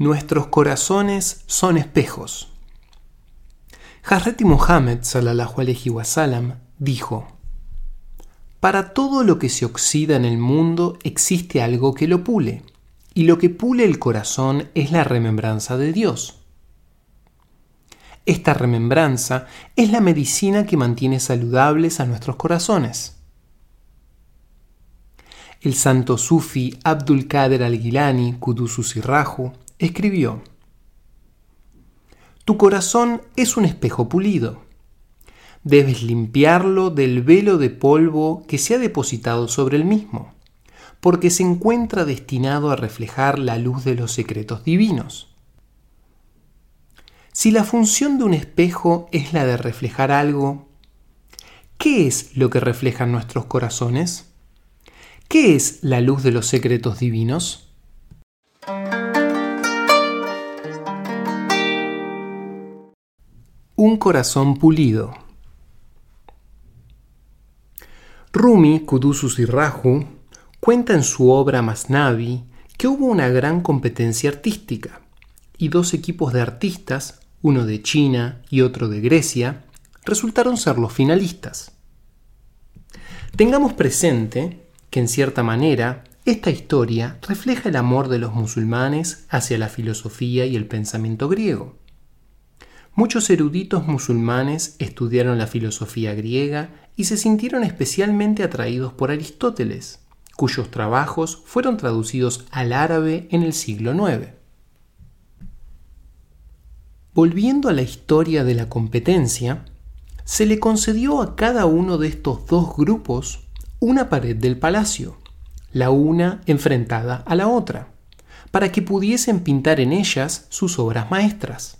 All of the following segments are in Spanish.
Nuestros corazones son espejos. Hazreti Mohammed sallallahu alaihi wasallam dijo: Para todo lo que se oxida en el mundo existe algo que lo pule, y lo que pule el corazón es la remembranza de Dios. Esta remembranza es la medicina que mantiene saludables a nuestros corazones. El santo sufi Abdul Qadir al-Gilani, Kudusus Sirraju, escribió: Tu corazón es un espejo pulido. Debes limpiarlo del velo de polvo que se ha depositado sobre el mismo, porque se encuentra destinado a reflejar la luz de los secretos divinos. Si la función de un espejo es la de reflejar algo, ¿qué es lo que reflejan nuestros corazones? ¿Qué es la luz de los secretos divinos? Un corazón pulido. Rumi, Kudusus y cuenta en su obra Masnavi que hubo una gran competencia artística y dos equipos de artistas, uno de China y otro de Grecia, resultaron ser los finalistas. Tengamos presente que en cierta manera esta historia refleja el amor de los musulmanes hacia la filosofía y el pensamiento griego. Muchos eruditos musulmanes estudiaron la filosofía griega y se sintieron especialmente atraídos por Aristóteles, cuyos trabajos fueron traducidos al árabe en el siglo IX. Volviendo a la historia de la competencia, se le concedió a cada uno de estos dos grupos una pared del palacio, la una enfrentada a la otra, para que pudiesen pintar en ellas sus obras maestras.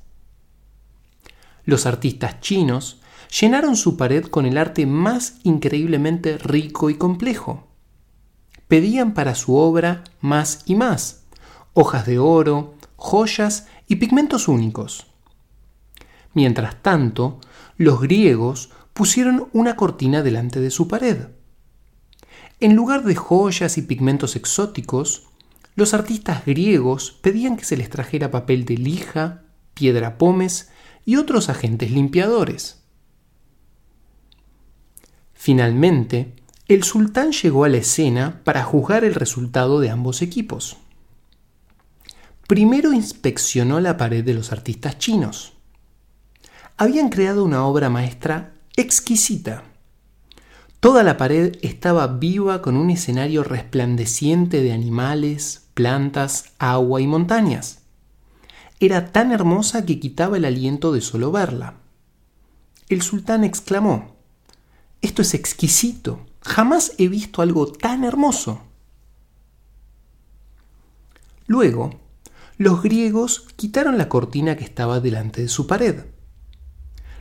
Los artistas chinos llenaron su pared con el arte más increíblemente rico y complejo. Pedían para su obra más y más, hojas de oro, joyas y pigmentos únicos. Mientras tanto, los griegos pusieron una cortina delante de su pared. En lugar de joyas y pigmentos exóticos, los artistas griegos pedían que se les trajera papel de lija, piedra pómez y otros agentes limpiadores. Finalmente, el sultán llegó a la escena para juzgar el resultado de ambos equipos. Primero inspeccionó la pared de los artistas chinos. Habían creado una obra maestra exquisita. Toda la pared estaba viva con un escenario resplandeciente de animales, plantas, agua y montañas era tan hermosa que quitaba el aliento de solo verla. El sultán exclamó, Esto es exquisito, jamás he visto algo tan hermoso. Luego, los griegos quitaron la cortina que estaba delante de su pared.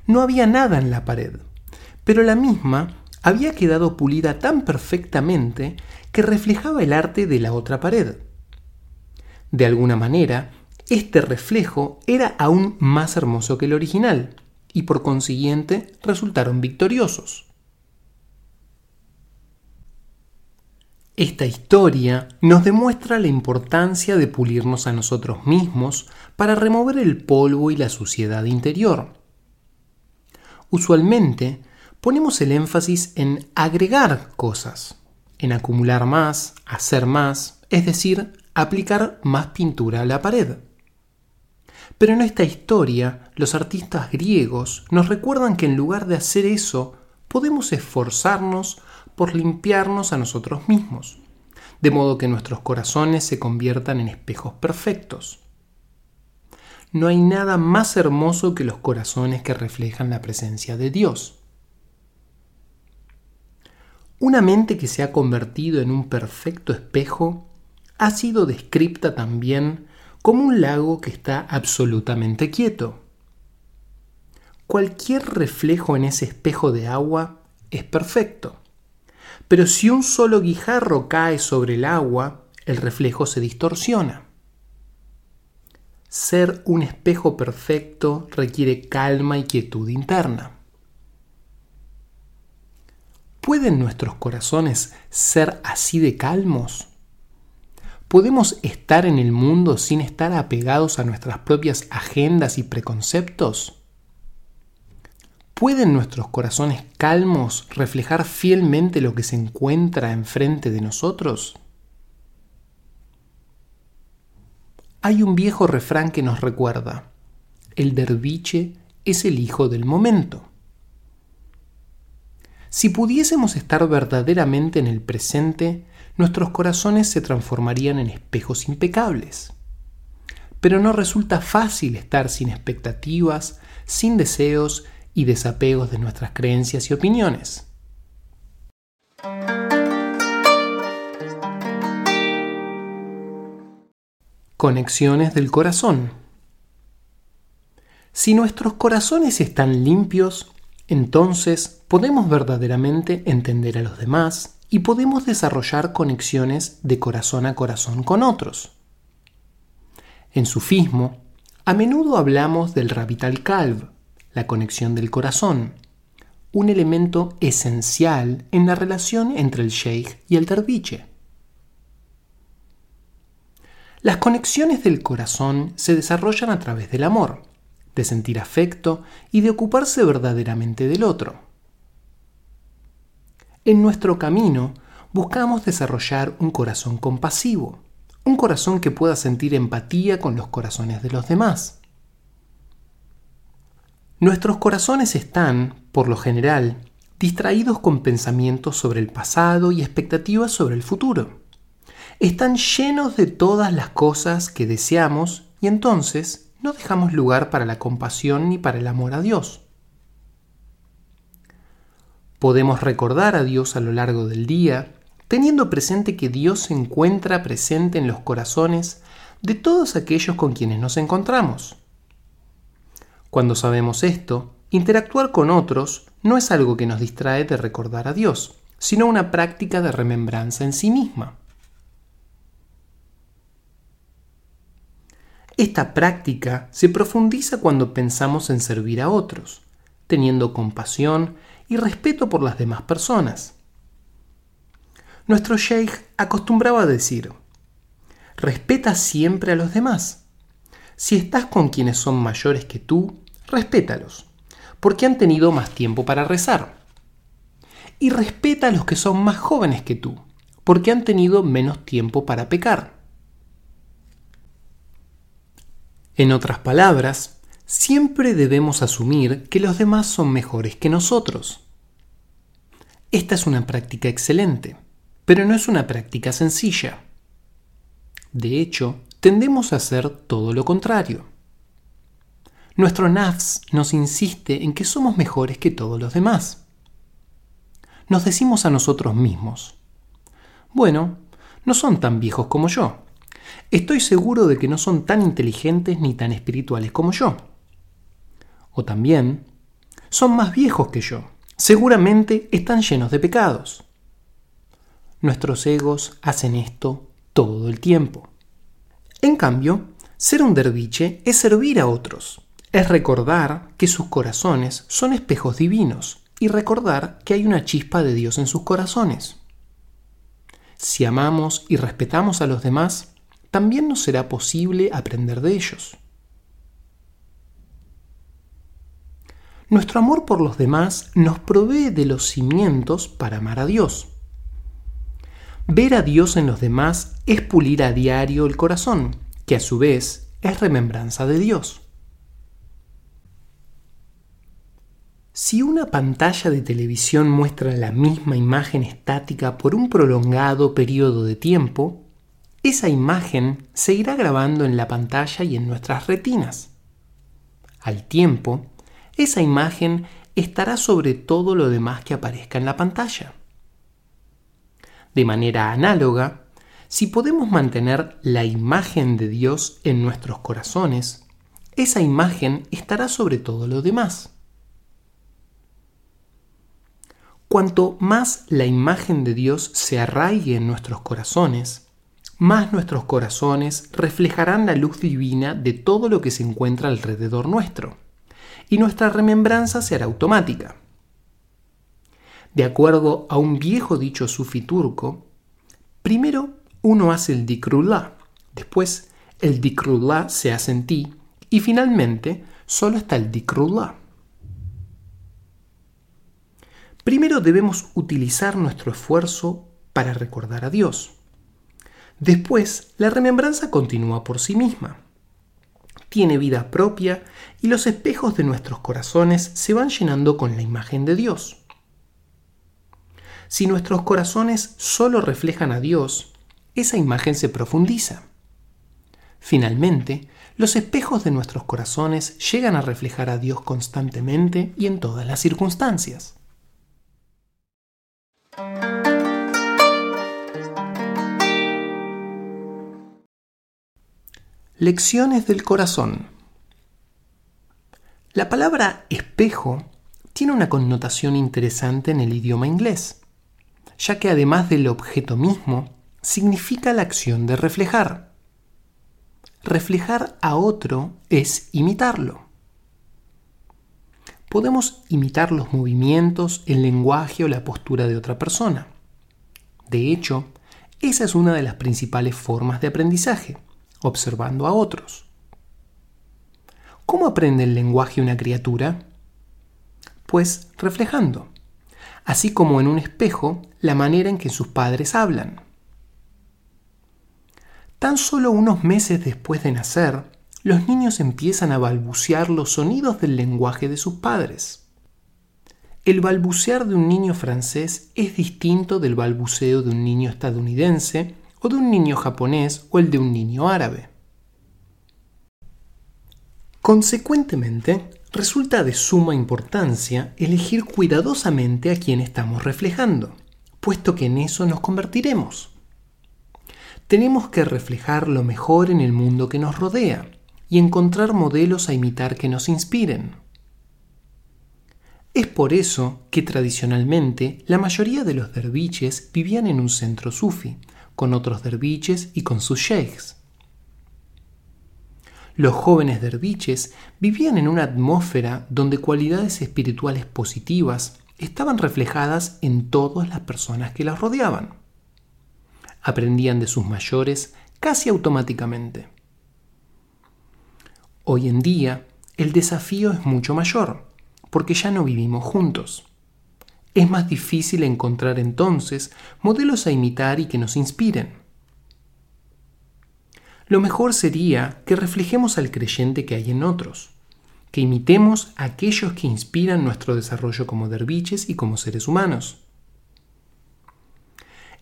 No había nada en la pared, pero la misma había quedado pulida tan perfectamente que reflejaba el arte de la otra pared. De alguna manera, este reflejo era aún más hermoso que el original y por consiguiente resultaron victoriosos. Esta historia nos demuestra la importancia de pulirnos a nosotros mismos para remover el polvo y la suciedad interior. Usualmente ponemos el énfasis en agregar cosas, en acumular más, hacer más, es decir, aplicar más pintura a la pared. Pero en esta historia, los artistas griegos nos recuerdan que en lugar de hacer eso, podemos esforzarnos por limpiarnos a nosotros mismos, de modo que nuestros corazones se conviertan en espejos perfectos. No hay nada más hermoso que los corazones que reflejan la presencia de Dios. Una mente que se ha convertido en un perfecto espejo ha sido descripta también como un lago que está absolutamente quieto. Cualquier reflejo en ese espejo de agua es perfecto, pero si un solo guijarro cae sobre el agua, el reflejo se distorsiona. Ser un espejo perfecto requiere calma y quietud interna. ¿Pueden nuestros corazones ser así de calmos? ¿Podemos estar en el mundo sin estar apegados a nuestras propias agendas y preconceptos? ¿Pueden nuestros corazones calmos reflejar fielmente lo que se encuentra enfrente de nosotros? Hay un viejo refrán que nos recuerda, el derviche es el hijo del momento. Si pudiésemos estar verdaderamente en el presente, nuestros corazones se transformarían en espejos impecables. Pero no resulta fácil estar sin expectativas, sin deseos y desapegos de nuestras creencias y opiniones. Conexiones del corazón. Si nuestros corazones están limpios, entonces podemos verdaderamente entender a los demás y podemos desarrollar conexiones de corazón a corazón con otros. En sufismo, a menudo hablamos del rabital calv, la conexión del corazón, un elemento esencial en la relación entre el sheikh y el derviche. Las conexiones del corazón se desarrollan a través del amor, de sentir afecto y de ocuparse verdaderamente del otro. En nuestro camino buscamos desarrollar un corazón compasivo, un corazón que pueda sentir empatía con los corazones de los demás. Nuestros corazones están, por lo general, distraídos con pensamientos sobre el pasado y expectativas sobre el futuro. Están llenos de todas las cosas que deseamos y entonces no dejamos lugar para la compasión ni para el amor a Dios. Podemos recordar a Dios a lo largo del día, teniendo presente que Dios se encuentra presente en los corazones de todos aquellos con quienes nos encontramos. Cuando sabemos esto, interactuar con otros no es algo que nos distrae de recordar a Dios, sino una práctica de remembranza en sí misma. Esta práctica se profundiza cuando pensamos en servir a otros, teniendo compasión y respeto por las demás personas. Nuestro sheikh acostumbraba a decir, respeta siempre a los demás. Si estás con quienes son mayores que tú, respétalos, porque han tenido más tiempo para rezar. Y respeta a los que son más jóvenes que tú, porque han tenido menos tiempo para pecar. En otras palabras, siempre debemos asumir que los demás son mejores que nosotros. Esta es una práctica excelente, pero no es una práctica sencilla. De hecho, tendemos a hacer todo lo contrario. Nuestro nafs nos insiste en que somos mejores que todos los demás. Nos decimos a nosotros mismos, bueno, no son tan viejos como yo, Estoy seguro de que no son tan inteligentes ni tan espirituales como yo. O también, son más viejos que yo. Seguramente están llenos de pecados. Nuestros egos hacen esto todo el tiempo. En cambio, ser un derviche es servir a otros, es recordar que sus corazones son espejos divinos y recordar que hay una chispa de Dios en sus corazones. Si amamos y respetamos a los demás, también nos será posible aprender de ellos. Nuestro amor por los demás nos provee de los cimientos para amar a Dios. Ver a Dios en los demás es pulir a diario el corazón, que a su vez es remembranza de Dios. Si una pantalla de televisión muestra la misma imagen estática por un prolongado periodo de tiempo, esa imagen se irá grabando en la pantalla y en nuestras retinas. Al tiempo, esa imagen estará sobre todo lo demás que aparezca en la pantalla. De manera análoga, si podemos mantener la imagen de Dios en nuestros corazones, esa imagen estará sobre todo lo demás. Cuanto más la imagen de Dios se arraigue en nuestros corazones, más nuestros corazones reflejarán la luz divina de todo lo que se encuentra alrededor nuestro, y nuestra remembranza será automática. De acuerdo a un viejo dicho sufi turco, primero uno hace el dikrullah, después el dikrullah se hace en ti y finalmente solo está el dikrullah. Primero debemos utilizar nuestro esfuerzo para recordar a Dios. Después, la remembranza continúa por sí misma. Tiene vida propia y los espejos de nuestros corazones se van llenando con la imagen de Dios. Si nuestros corazones solo reflejan a Dios, esa imagen se profundiza. Finalmente, los espejos de nuestros corazones llegan a reflejar a Dios constantemente y en todas las circunstancias. Lecciones del corazón. La palabra espejo tiene una connotación interesante en el idioma inglés, ya que además del objeto mismo, significa la acción de reflejar. Reflejar a otro es imitarlo. Podemos imitar los movimientos, el lenguaje o la postura de otra persona. De hecho, esa es una de las principales formas de aprendizaje observando a otros. ¿Cómo aprende el lenguaje una criatura? Pues reflejando, así como en un espejo la manera en que sus padres hablan. Tan solo unos meses después de nacer, los niños empiezan a balbucear los sonidos del lenguaje de sus padres. El balbucear de un niño francés es distinto del balbuceo de un niño estadounidense o de un niño japonés o el de un niño árabe. Consecuentemente, resulta de suma importancia elegir cuidadosamente a quien estamos reflejando, puesto que en eso nos convertiremos. Tenemos que reflejar lo mejor en el mundo que nos rodea y encontrar modelos a imitar que nos inspiren. Es por eso que tradicionalmente la mayoría de los derviches vivían en un centro sufi, con otros derviches y con sus sheikhs. Los jóvenes derviches vivían en una atmósfera donde cualidades espirituales positivas estaban reflejadas en todas las personas que las rodeaban. Aprendían de sus mayores casi automáticamente. Hoy en día, el desafío es mucho mayor, porque ya no vivimos juntos. Es más difícil encontrar entonces modelos a imitar y que nos inspiren. Lo mejor sería que reflejemos al creyente que hay en otros, que imitemos a aquellos que inspiran nuestro desarrollo como derviches y como seres humanos.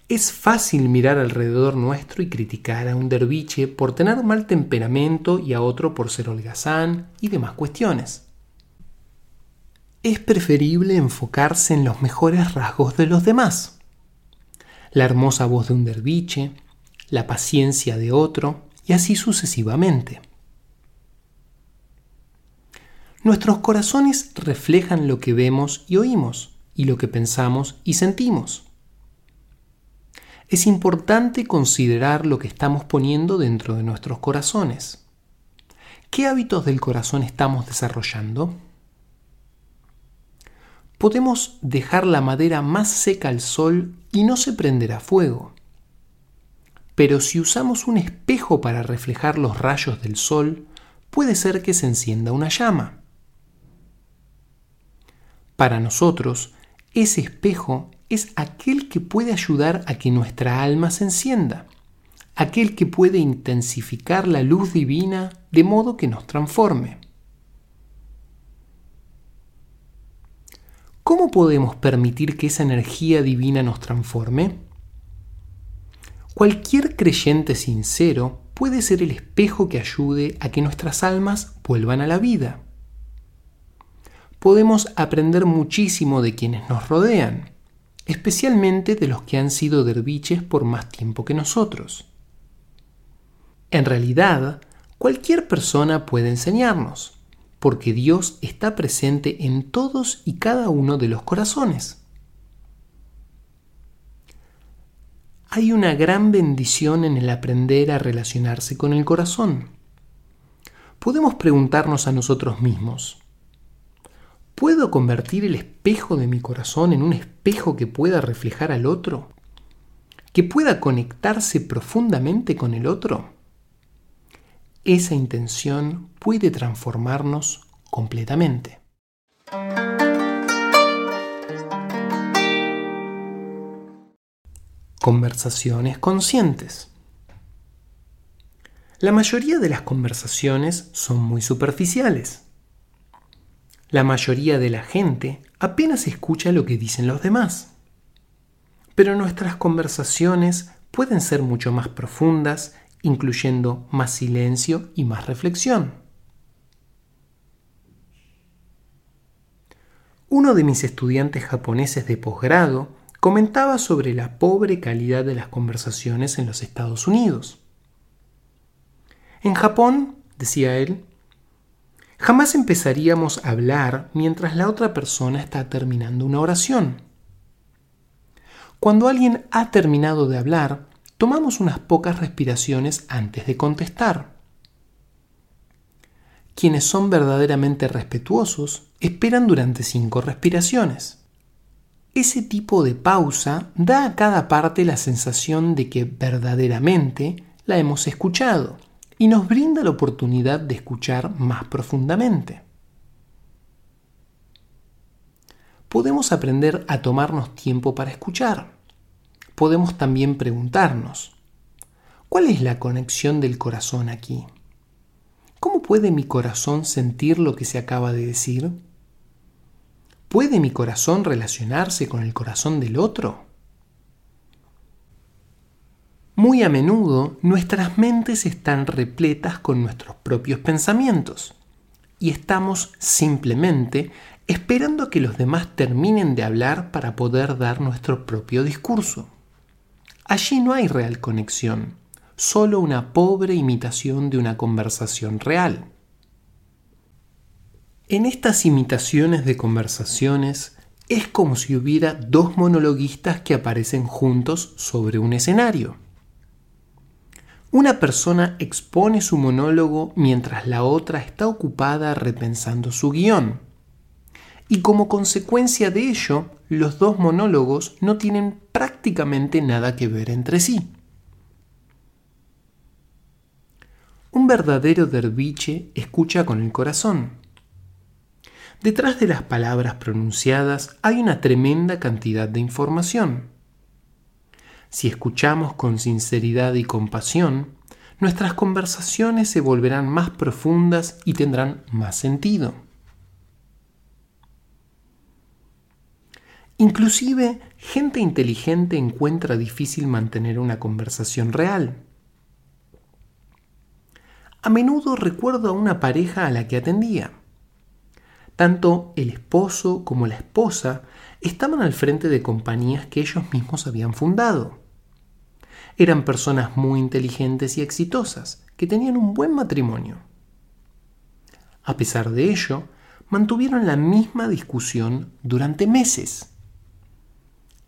Es fácil mirar alrededor nuestro y criticar a un derviche por tener mal temperamento y a otro por ser holgazán y demás cuestiones es preferible enfocarse en los mejores rasgos de los demás. La hermosa voz de un derviche, la paciencia de otro, y así sucesivamente. Nuestros corazones reflejan lo que vemos y oímos, y lo que pensamos y sentimos. Es importante considerar lo que estamos poniendo dentro de nuestros corazones. ¿Qué hábitos del corazón estamos desarrollando? Podemos dejar la madera más seca al sol y no se prenderá fuego. Pero si usamos un espejo para reflejar los rayos del sol, puede ser que se encienda una llama. Para nosotros, ese espejo es aquel que puede ayudar a que nuestra alma se encienda, aquel que puede intensificar la luz divina de modo que nos transforme. ¿Cómo podemos permitir que esa energía divina nos transforme? Cualquier creyente sincero puede ser el espejo que ayude a que nuestras almas vuelvan a la vida. Podemos aprender muchísimo de quienes nos rodean, especialmente de los que han sido derviches por más tiempo que nosotros. En realidad, cualquier persona puede enseñarnos porque Dios está presente en todos y cada uno de los corazones. Hay una gran bendición en el aprender a relacionarse con el corazón. Podemos preguntarnos a nosotros mismos, ¿puedo convertir el espejo de mi corazón en un espejo que pueda reflejar al otro? que pueda conectarse profundamente con el otro, esa intención puede transformarnos completamente. Conversaciones conscientes. La mayoría de las conversaciones son muy superficiales. La mayoría de la gente apenas escucha lo que dicen los demás. Pero nuestras conversaciones pueden ser mucho más profundas, incluyendo más silencio y más reflexión. Uno de mis estudiantes japoneses de posgrado comentaba sobre la pobre calidad de las conversaciones en los Estados Unidos. En Japón, decía él, jamás empezaríamos a hablar mientras la otra persona está terminando una oración. Cuando alguien ha terminado de hablar, tomamos unas pocas respiraciones antes de contestar. Quienes son verdaderamente respetuosos esperan durante cinco respiraciones. Ese tipo de pausa da a cada parte la sensación de que verdaderamente la hemos escuchado y nos brinda la oportunidad de escuchar más profundamente. Podemos aprender a tomarnos tiempo para escuchar. Podemos también preguntarnos, ¿cuál es la conexión del corazón aquí? ¿Cómo puede mi corazón sentir lo que se acaba de decir? ¿Puede mi corazón relacionarse con el corazón del otro? Muy a menudo nuestras mentes están repletas con nuestros propios pensamientos y estamos simplemente esperando a que los demás terminen de hablar para poder dar nuestro propio discurso. Allí no hay real conexión, solo una pobre imitación de una conversación real. En estas imitaciones de conversaciones es como si hubiera dos monologuistas que aparecen juntos sobre un escenario. Una persona expone su monólogo mientras la otra está ocupada repensando su guion. Y como consecuencia de ello, los dos monólogos no tienen prácticamente nada que ver entre sí. Un verdadero derviche escucha con el corazón. Detrás de las palabras pronunciadas hay una tremenda cantidad de información. Si escuchamos con sinceridad y compasión, nuestras conversaciones se volverán más profundas y tendrán más sentido. Inclusive, gente inteligente encuentra difícil mantener una conversación real. A menudo recuerdo a una pareja a la que atendía. Tanto el esposo como la esposa estaban al frente de compañías que ellos mismos habían fundado. Eran personas muy inteligentes y exitosas, que tenían un buen matrimonio. A pesar de ello, mantuvieron la misma discusión durante meses.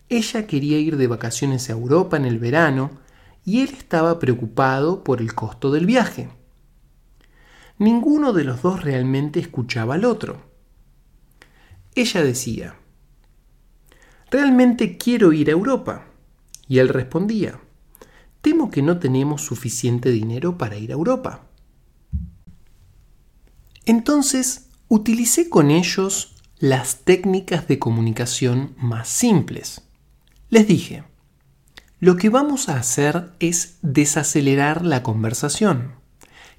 Ella quería ir de vacaciones a Europa en el verano y él estaba preocupado por el costo del viaje. Ninguno de los dos realmente escuchaba al otro. Ella decía, Realmente quiero ir a Europa. Y él respondía, Temo que no tenemos suficiente dinero para ir a Europa. Entonces, utilicé con ellos las técnicas de comunicación más simples. Les dije, lo que vamos a hacer es desacelerar la conversación.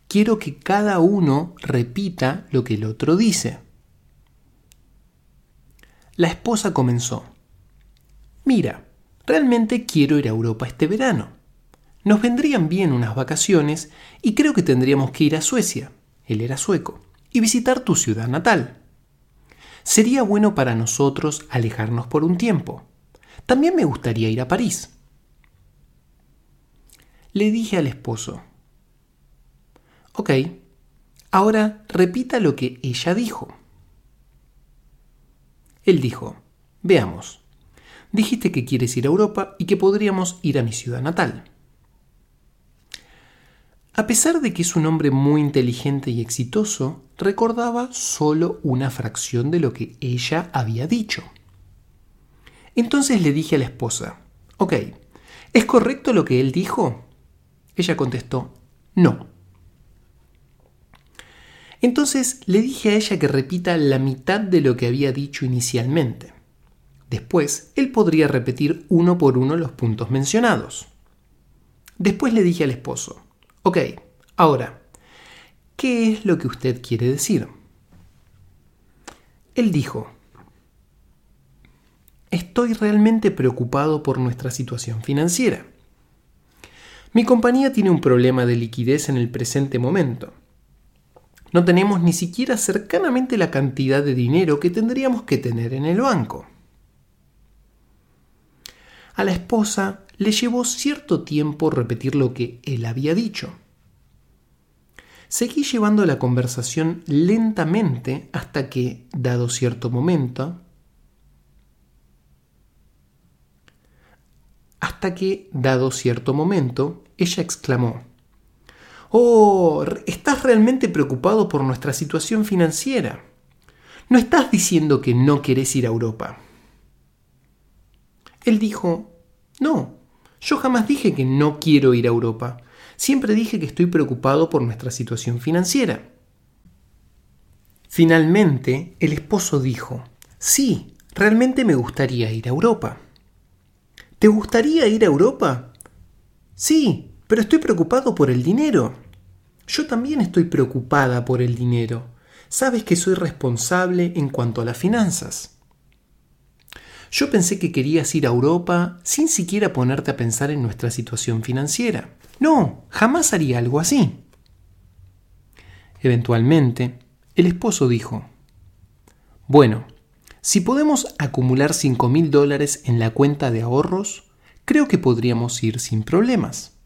Quiero que cada uno repita lo que el otro dice. La esposa comenzó. Mira, realmente quiero ir a Europa este verano. Nos vendrían bien unas vacaciones y creo que tendríamos que ir a Suecia, él era sueco, y visitar tu ciudad natal. Sería bueno para nosotros alejarnos por un tiempo. También me gustaría ir a París. Le dije al esposo, Ok, ahora repita lo que ella dijo. Él dijo, veamos, dijiste que quieres ir a Europa y que podríamos ir a mi ciudad natal. A pesar de que es un hombre muy inteligente y exitoso, recordaba solo una fracción de lo que ella había dicho. Entonces le dije a la esposa, ok, ¿Es correcto lo que él dijo? Ella contestó, no. Entonces le dije a ella que repita la mitad de lo que había dicho inicialmente. Después, él podría repetir uno por uno los puntos mencionados. Después le dije al esposo, ok, ahora, ¿qué es lo que usted quiere decir? Él dijo, estoy realmente preocupado por nuestra situación financiera. Mi compañía tiene un problema de liquidez en el presente momento. No tenemos ni siquiera cercanamente la cantidad de dinero que tendríamos que tener en el banco. A la esposa le llevó cierto tiempo repetir lo que él había dicho. Seguí llevando la conversación lentamente hasta que, dado cierto momento, hasta que, dado cierto momento, ella exclamó, Oh, estás realmente preocupado por nuestra situación financiera. No estás diciendo que no querés ir a Europa. Él dijo, No, yo jamás dije que no quiero ir a Europa. Siempre dije que estoy preocupado por nuestra situación financiera. Finalmente, el esposo dijo, Sí, realmente me gustaría ir a Europa. ¿Te gustaría ir a Europa? Sí, pero estoy preocupado por el dinero. Yo también estoy preocupada por el dinero. Sabes que soy responsable en cuanto a las finanzas. Yo pensé que querías ir a Europa sin siquiera ponerte a pensar en nuestra situación financiera. No, jamás haría algo así. Eventualmente, el esposo dijo, Bueno, si podemos acumular cinco mil dólares en la cuenta de ahorros, creo que podríamos ir sin problemas.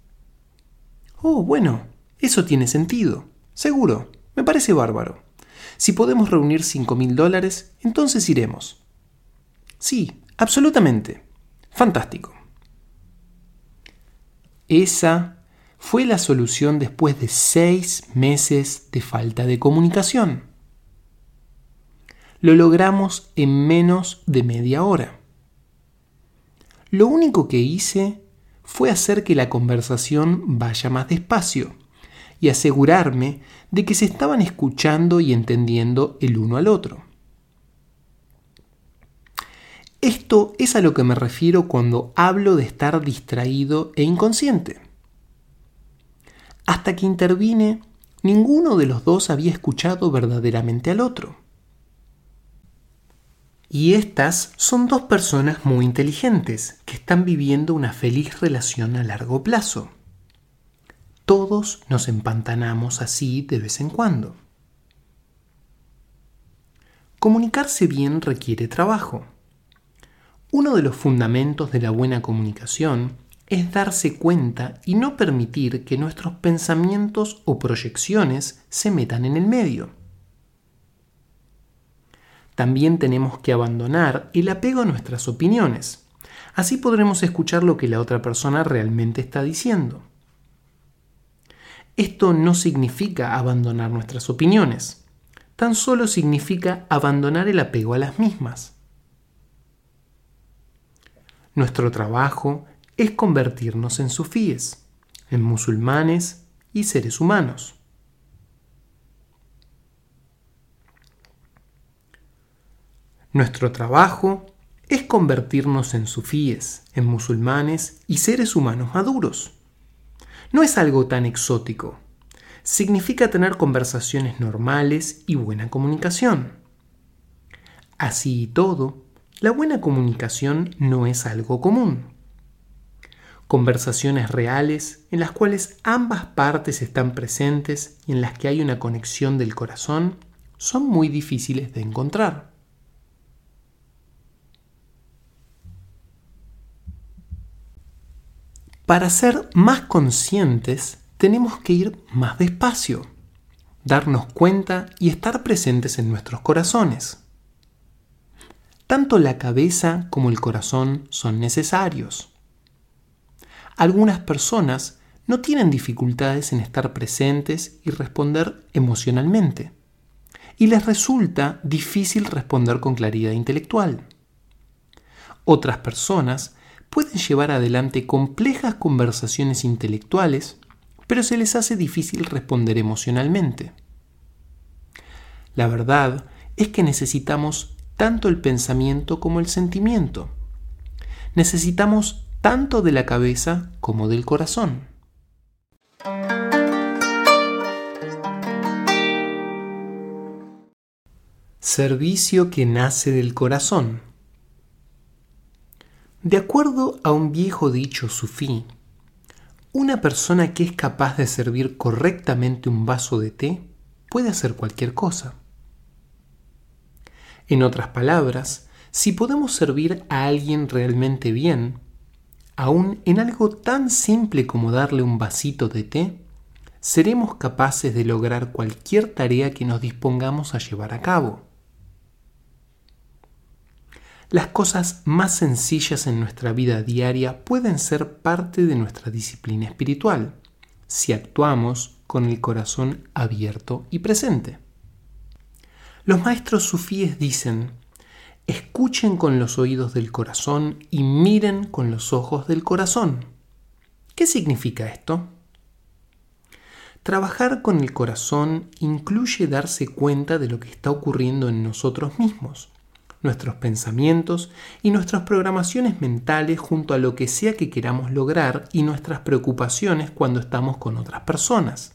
Oh, bueno, eso tiene sentido. Seguro, me parece bárbaro. Si podemos reunir cinco mil dólares, entonces iremos. Sí, absolutamente. Fantástico. Esa fue la solución después de seis meses de falta de comunicación lo logramos en menos de media hora. Lo único que hice fue hacer que la conversación vaya más despacio y asegurarme de que se estaban escuchando y entendiendo el uno al otro. Esto es a lo que me refiero cuando hablo de estar distraído e inconsciente. Hasta que intervine, ninguno de los dos había escuchado verdaderamente al otro. Y estas son dos personas muy inteligentes que están viviendo una feliz relación a largo plazo. Todos nos empantanamos así de vez en cuando. Comunicarse bien requiere trabajo. Uno de los fundamentos de la buena comunicación es darse cuenta y no permitir que nuestros pensamientos o proyecciones se metan en el medio también tenemos que abandonar el apego a nuestras opiniones. Así podremos escuchar lo que la otra persona realmente está diciendo. Esto no significa abandonar nuestras opiniones, tan solo significa abandonar el apego a las mismas. Nuestro trabajo es convertirnos en sufíes, en musulmanes y seres humanos. Nuestro trabajo es convertirnos en sufíes, en musulmanes y seres humanos maduros. No es algo tan exótico. Significa tener conversaciones normales y buena comunicación. Así y todo, la buena comunicación no es algo común. Conversaciones reales en las cuales ambas partes están presentes y en las que hay una conexión del corazón son muy difíciles de encontrar. Para ser más conscientes tenemos que ir más despacio, darnos cuenta y estar presentes en nuestros corazones. Tanto la cabeza como el corazón son necesarios. Algunas personas no tienen dificultades en estar presentes y responder emocionalmente, y les resulta difícil responder con claridad intelectual. Otras personas pueden llevar adelante complejas conversaciones intelectuales, pero se les hace difícil responder emocionalmente. La verdad es que necesitamos tanto el pensamiento como el sentimiento. Necesitamos tanto de la cabeza como del corazón. Servicio que nace del corazón. De acuerdo a un viejo dicho sufí, una persona que es capaz de servir correctamente un vaso de té puede hacer cualquier cosa. En otras palabras, si podemos servir a alguien realmente bien, aun en algo tan simple como darle un vasito de té, seremos capaces de lograr cualquier tarea que nos dispongamos a llevar a cabo. Las cosas más sencillas en nuestra vida diaria pueden ser parte de nuestra disciplina espiritual, si actuamos con el corazón abierto y presente. Los maestros sufíes dicen, escuchen con los oídos del corazón y miren con los ojos del corazón. ¿Qué significa esto? Trabajar con el corazón incluye darse cuenta de lo que está ocurriendo en nosotros mismos, nuestros pensamientos y nuestras programaciones mentales junto a lo que sea que queramos lograr y nuestras preocupaciones cuando estamos con otras personas.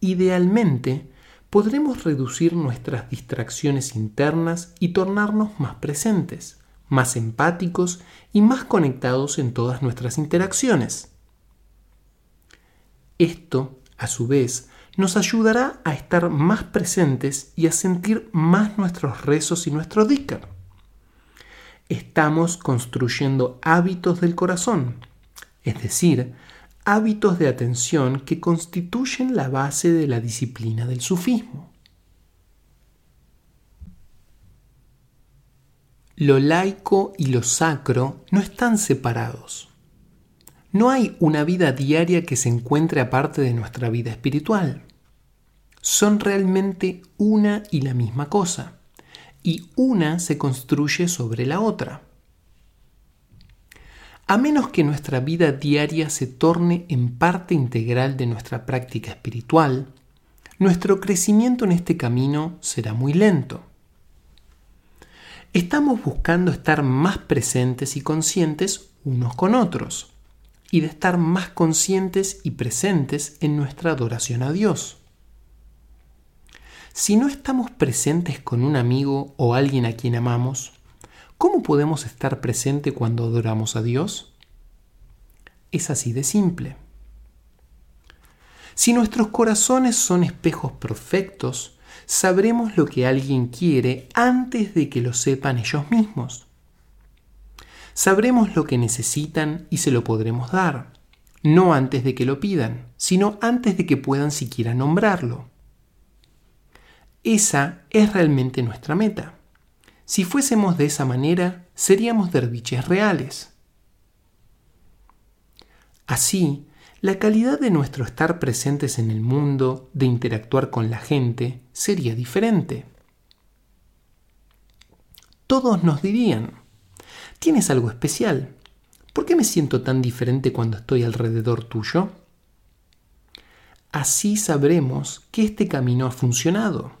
Idealmente, podremos reducir nuestras distracciones internas y tornarnos más presentes, más empáticos y más conectados en todas nuestras interacciones. Esto, a su vez, nos ayudará a estar más presentes y a sentir más nuestros rezos y nuestro dhikr. Estamos construyendo hábitos del corazón, es decir, hábitos de atención que constituyen la base de la disciplina del sufismo. Lo laico y lo sacro no están separados. No hay una vida diaria que se encuentre aparte de nuestra vida espiritual. Son realmente una y la misma cosa, y una se construye sobre la otra a menos que nuestra vida diaria se torne en parte integral de nuestra práctica espiritual, nuestro crecimiento en este camino será muy lento. Estamos buscando estar más presentes y conscientes unos con otros, y de estar más conscientes y presentes en nuestra adoración a Dios. Si no estamos presentes con un amigo o alguien a quien amamos, ¿Cómo podemos estar presente cuando adoramos a Dios? Es así de simple. Si nuestros corazones son espejos perfectos, sabremos lo que alguien quiere antes de que lo sepan ellos mismos. Sabremos lo que necesitan y se lo podremos dar, no antes de que lo pidan, sino antes de que puedan siquiera nombrarlo. Esa es realmente nuestra meta. Si fuésemos de esa manera, seríamos derviches reales. Así, la calidad de nuestro estar presentes en el mundo, de interactuar con la gente, sería diferente. Todos nos dirían, tienes algo especial. ¿Por qué me siento tan diferente cuando estoy alrededor tuyo? Así sabremos que este camino ha funcionado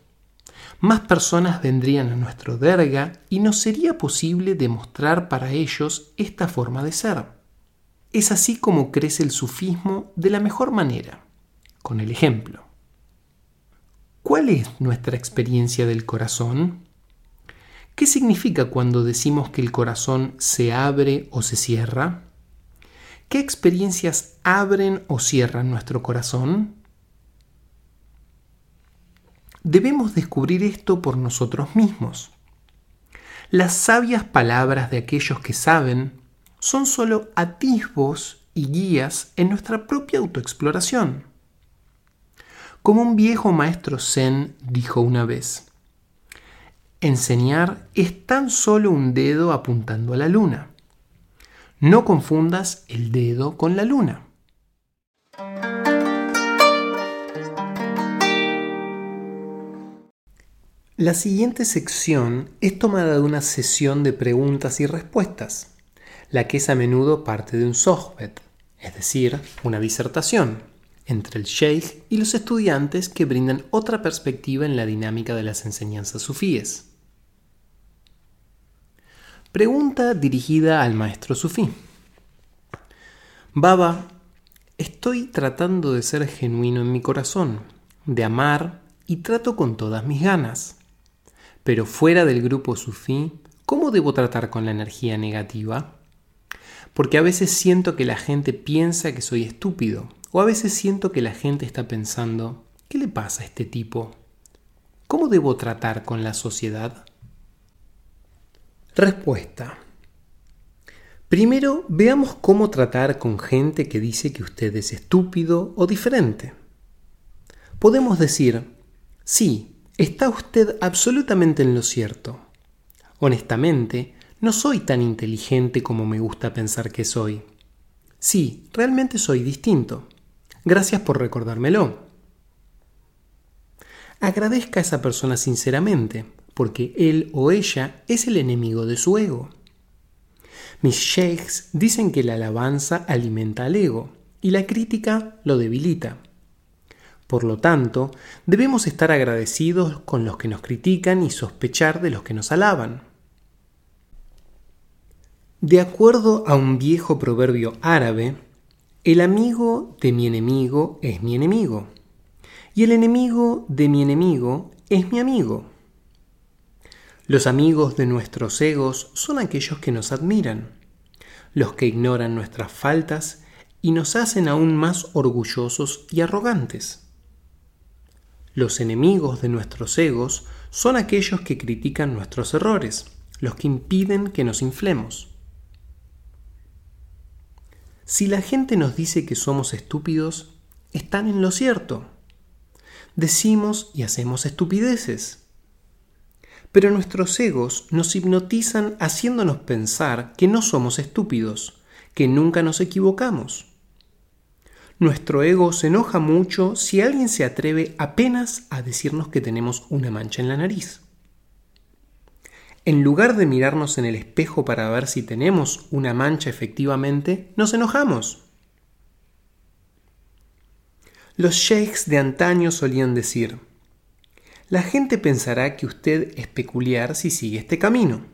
más personas vendrían a nuestro derga y nos sería posible demostrar para ellos esta forma de ser. Es así como crece el sufismo de la mejor manera, con el ejemplo. ¿Cuál es nuestra experiencia del corazón? ¿Qué significa cuando decimos que el corazón se abre o se cierra? ¿Qué experiencias abren o cierran nuestro corazón? Debemos descubrir esto por nosotros mismos. Las sabias palabras de aquellos que saben son sólo atisbos y guías en nuestra propia autoexploración. Como un viejo maestro zen dijo una vez, enseñar es tan solo un dedo apuntando a la luna. No confundas el dedo con la luna. La siguiente sección es tomada de una sesión de preguntas y respuestas, la que es a menudo parte de un sohbet, es decir, una disertación, entre el sheikh y los estudiantes que brindan otra perspectiva en la dinámica de las enseñanzas sufíes. Pregunta dirigida al maestro sufí. Baba, estoy tratando de ser genuino en mi corazón, de amar y trato con todas mis ganas. Pero fuera del grupo sufí, ¿cómo debo tratar con la energía negativa? Porque a veces siento que la gente piensa que soy estúpido, o a veces siento que la gente está pensando, ¿qué le pasa a este tipo? ¿Cómo debo tratar con la sociedad? Respuesta. Primero veamos cómo tratar con gente que dice que usted es estúpido o diferente. Podemos decir, sí, Está usted absolutamente en lo cierto. Honestamente, no soy tan inteligente como me gusta pensar que soy. Sí, realmente soy distinto. Gracias por recordármelo. Agradezca a esa persona sinceramente, porque él o ella es el enemigo de su ego. Mis sheikhs dicen que la alabanza alimenta al ego y la crítica lo debilita. Por lo tanto, debemos estar agradecidos con los que nos critican y sospechar de los que nos alaban. De acuerdo a un viejo proverbio árabe, el amigo de mi enemigo es mi enemigo, y el enemigo de mi enemigo es mi amigo. Los amigos de nuestros egos son aquellos que nos admiran, los que ignoran nuestras faltas y nos hacen aún más orgullosos y arrogantes. Los enemigos de nuestros egos son aquellos que critican nuestros errores, los que impiden que nos inflemos. Si la gente nos dice que somos estúpidos, están en lo cierto. Decimos y hacemos estupideces. Pero nuestros egos nos hipnotizan haciéndonos pensar que no somos estúpidos, que nunca nos equivocamos. Nuestro ego se enoja mucho si alguien se atreve apenas a decirnos que tenemos una mancha en la nariz. En lugar de mirarnos en el espejo para ver si tenemos una mancha efectivamente, nos enojamos. Los sheikhs de antaño solían decir, la gente pensará que usted es peculiar si sigue este camino.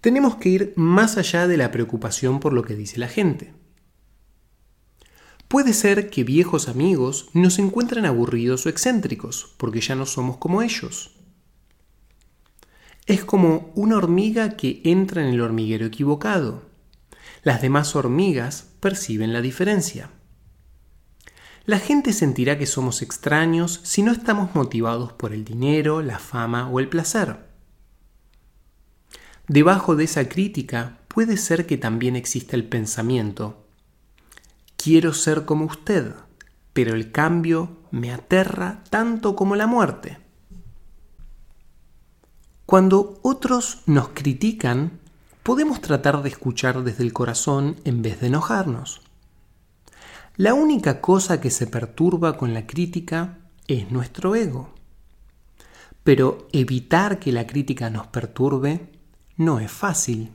Tenemos que ir más allá de la preocupación por lo que dice la gente. Puede ser que viejos amigos nos encuentren aburridos o excéntricos, porque ya no somos como ellos. Es como una hormiga que entra en el hormiguero equivocado. Las demás hormigas perciben la diferencia. La gente sentirá que somos extraños si no estamos motivados por el dinero, la fama o el placer. Debajo de esa crítica puede ser que también exista el pensamiento Quiero ser como usted, pero el cambio me aterra tanto como la muerte. Cuando otros nos critican, podemos tratar de escuchar desde el corazón en vez de enojarnos. La única cosa que se perturba con la crítica es nuestro ego. Pero evitar que la crítica nos perturbe no es fácil.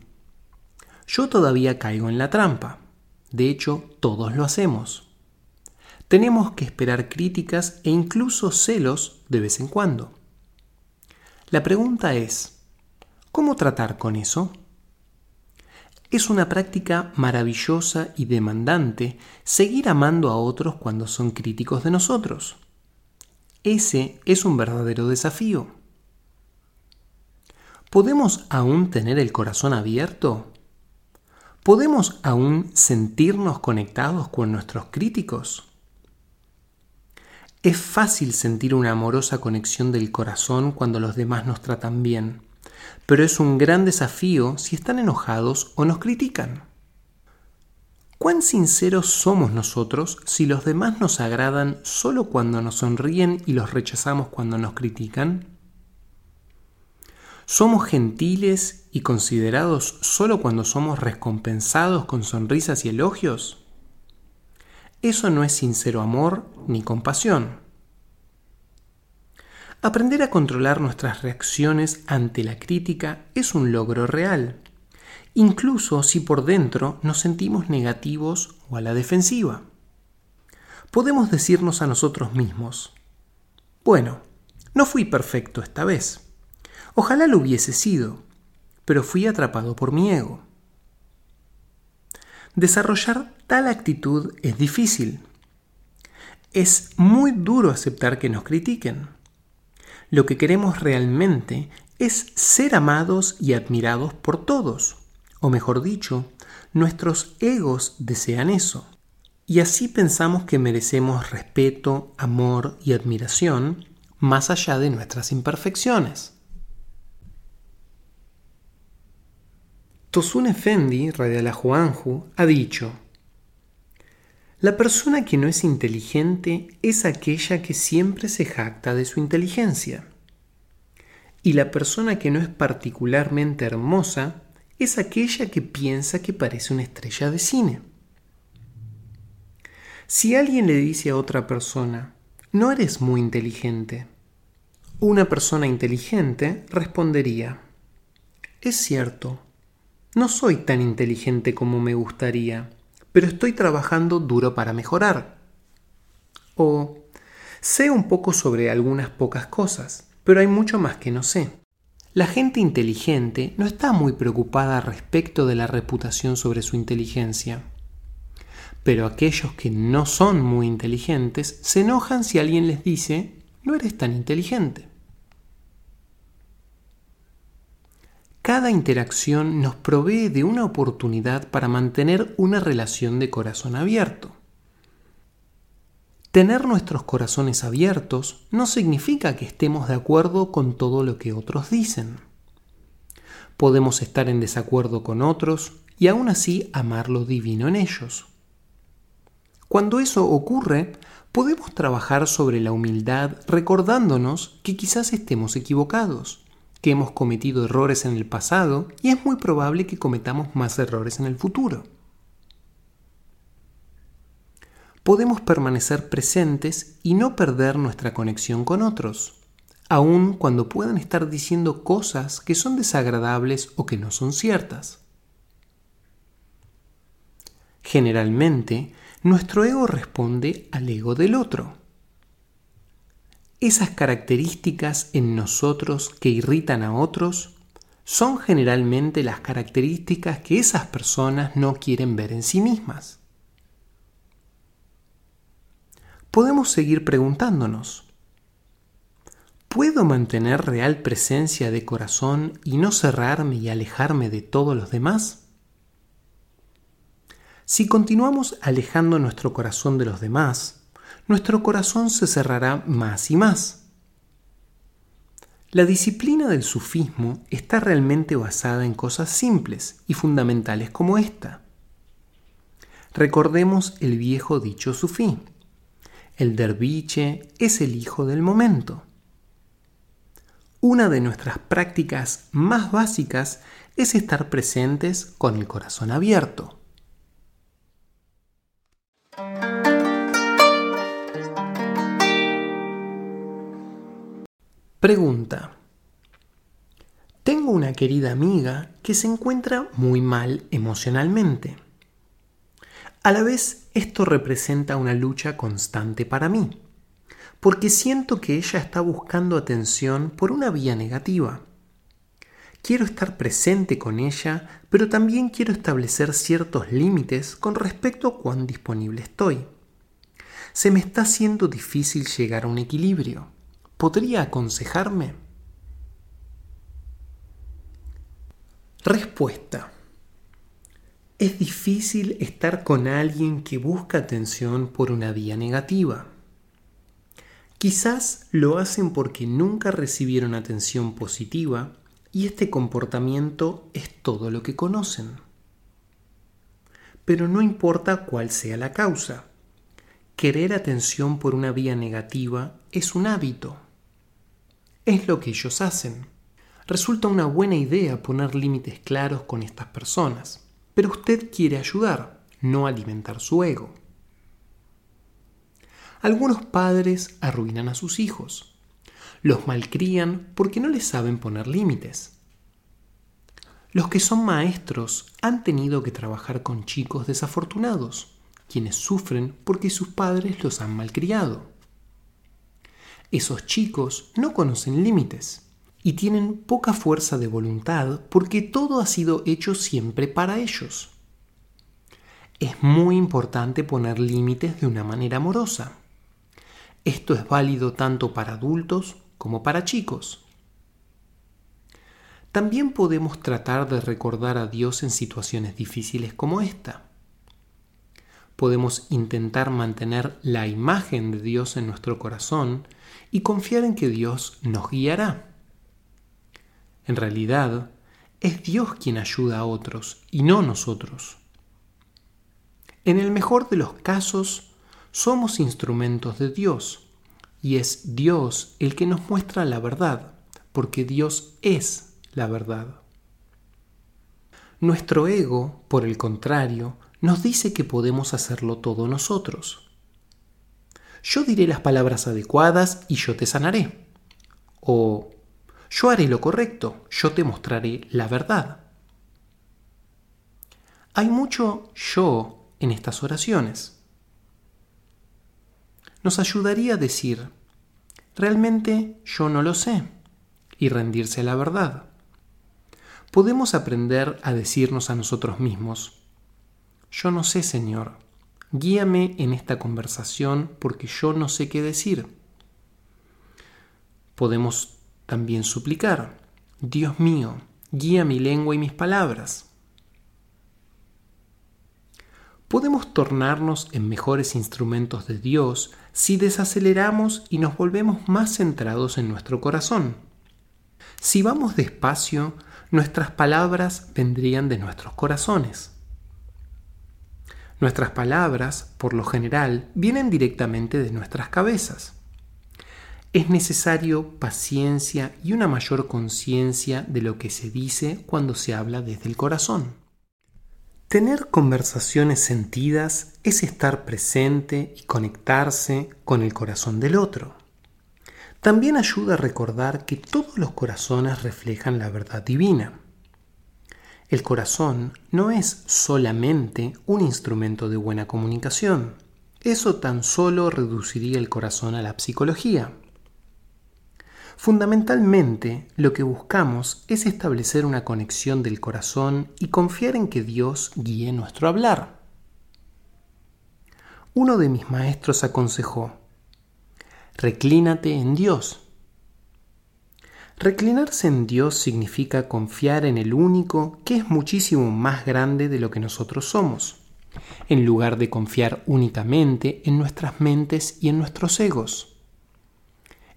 Yo todavía caigo en la trampa. De hecho, todos lo hacemos. Tenemos que esperar críticas e incluso celos de vez en cuando. La pregunta es, ¿cómo tratar con eso? Es una práctica maravillosa y demandante seguir amando a otros cuando son críticos de nosotros. Ese es un verdadero desafío. ¿Podemos aún tener el corazón abierto ¿Podemos aún sentirnos conectados con nuestros críticos? Es fácil sentir una amorosa conexión del corazón cuando los demás nos tratan bien, pero es un gran desafío si están enojados o nos critican. ¿Cuán sinceros somos nosotros si los demás nos agradan solo cuando nos sonríen y los rechazamos cuando nos critican? ¿Somos gentiles y considerados solo cuando somos recompensados con sonrisas y elogios? Eso no es sincero amor ni compasión. Aprender a controlar nuestras reacciones ante la crítica es un logro real, incluso si por dentro nos sentimos negativos o a la defensiva. Podemos decirnos a nosotros mismos, bueno, no fui perfecto esta vez. Ojalá lo hubiese sido, pero fui atrapado por mi ego. Desarrollar tal actitud es difícil. Es muy duro aceptar que nos critiquen. Lo que queremos realmente es ser amados y admirados por todos, o mejor dicho, nuestros egos desean eso. Y así pensamos que merecemos respeto, amor y admiración más allá de nuestras imperfecciones. Tosun Effendi, Radialajo Anju, ha dicho: La persona que no es inteligente es aquella que siempre se jacta de su inteligencia. Y la persona que no es particularmente hermosa es aquella que piensa que parece una estrella de cine. Si alguien le dice a otra persona, no eres muy inteligente, una persona inteligente respondería, es cierto, no soy tan inteligente como me gustaría, pero estoy trabajando duro para mejorar. O sé un poco sobre algunas pocas cosas, pero hay mucho más que no sé. La gente inteligente no está muy preocupada respecto de la reputación sobre su inteligencia. Pero aquellos que no son muy inteligentes se enojan si alguien les dice, no eres tan inteligente. Cada interacción nos provee de una oportunidad para mantener una relación de corazón abierto. Tener nuestros corazones abiertos no significa que estemos de acuerdo con todo lo que otros dicen. Podemos estar en desacuerdo con otros y aún así amar lo divino en ellos. Cuando eso ocurre, podemos trabajar sobre la humildad recordándonos que quizás estemos equivocados que hemos cometido errores en el pasado y es muy probable que cometamos más errores en el futuro. Podemos permanecer presentes y no perder nuestra conexión con otros, aun cuando puedan estar diciendo cosas que son desagradables o que no son ciertas. Generalmente, nuestro ego responde al ego del otro esas características en nosotros que irritan a otros son generalmente las características que esas personas no quieren ver en sí mismas. Podemos seguir preguntándonos, ¿puedo mantener real presencia de corazón y no cerrarme y alejarme de todos los demás? Si continuamos alejando nuestro corazón de los demás, nuestro corazón se cerrará más y más. La disciplina del sufismo está realmente basada en cosas simples y fundamentales como esta. Recordemos el viejo dicho sufí. El derviche es el hijo del momento. Una de nuestras prácticas más básicas es estar presentes con el corazón abierto. Pregunta. Tengo una querida amiga que se encuentra muy mal emocionalmente. A la vez, esto representa una lucha constante para mí, porque siento que ella está buscando atención por una vía negativa. Quiero estar presente con ella, pero también quiero establecer ciertos límites con respecto a cuán disponible estoy. Se me está haciendo difícil llegar a un equilibrio. ¿Podría aconsejarme? Respuesta. Es difícil estar con alguien que busca atención por una vía negativa. Quizás lo hacen porque nunca recibieron atención positiva y este comportamiento es todo lo que conocen. Pero no importa cuál sea la causa. Querer atención por una vía negativa es un hábito es lo que ellos hacen. Resulta una buena idea poner límites claros con estas personas, pero usted quiere ayudar, no alimentar su ego. Algunos padres arruinan a sus hijos. los malcrían porque no les saben poner límites. Los que son maestros han tenido que trabajar con chicos desafortunados, quienes sufren porque sus padres los han malcriado. Esos chicos no conocen límites y tienen poca fuerza de voluntad porque todo ha sido hecho siempre para ellos. Es muy importante poner límites de una manera amorosa. Esto es válido tanto para adultos como para chicos. También podemos tratar de recordar a Dios en situaciones difíciles como esta. Podemos intentar mantener la imagen de Dios en nuestro corazón y confiar en que Dios nos guiará. En realidad, es Dios quien ayuda a otros y no nosotros. En el mejor de los casos, somos instrumentos de Dios y es Dios el que nos muestra la verdad, porque Dios es la verdad. Nuestro ego, por el contrario, nos dice que podemos hacerlo todo nosotros. Yo diré las palabras adecuadas y yo te sanaré. O yo haré lo correcto, yo te mostraré la verdad. Hay mucho yo en estas oraciones. Nos ayudaría a decir, realmente yo no lo sé, y rendirse a la verdad. Podemos aprender a decirnos a nosotros mismos, yo no sé, Señor, guíame en esta conversación porque yo no sé qué decir. Podemos también suplicar, Dios mío, guía mi lengua y mis palabras. podemos tornarnos en mejores instrumentos de Dios si desaceleramos y nos volvemos más centrados en nuestro corazón. Si vamos despacio, nuestras palabras vendrían de nuestros corazones. Nuestras palabras, por lo general, vienen directamente de nuestras cabezas. Es necesario paciencia y una mayor conciencia de lo que se dice cuando se habla desde el corazón. Tener conversaciones sentidas es estar presente y conectarse con el corazón del otro. También ayuda a recordar que todos los corazones reflejan la verdad divina. El corazón no es solamente un instrumento de buena comunicación. Eso tan solo reduciría el corazón a la psicología. Fundamentalmente, lo que buscamos es establecer una conexión del corazón y confiar en que Dios guíe nuestro hablar. Uno de mis maestros aconsejó, reclínate en Dios. Reclinarse en Dios significa confiar en el único que es muchísimo más grande de lo que nosotros somos, en lugar de confiar únicamente en nuestras mentes y en nuestros egos.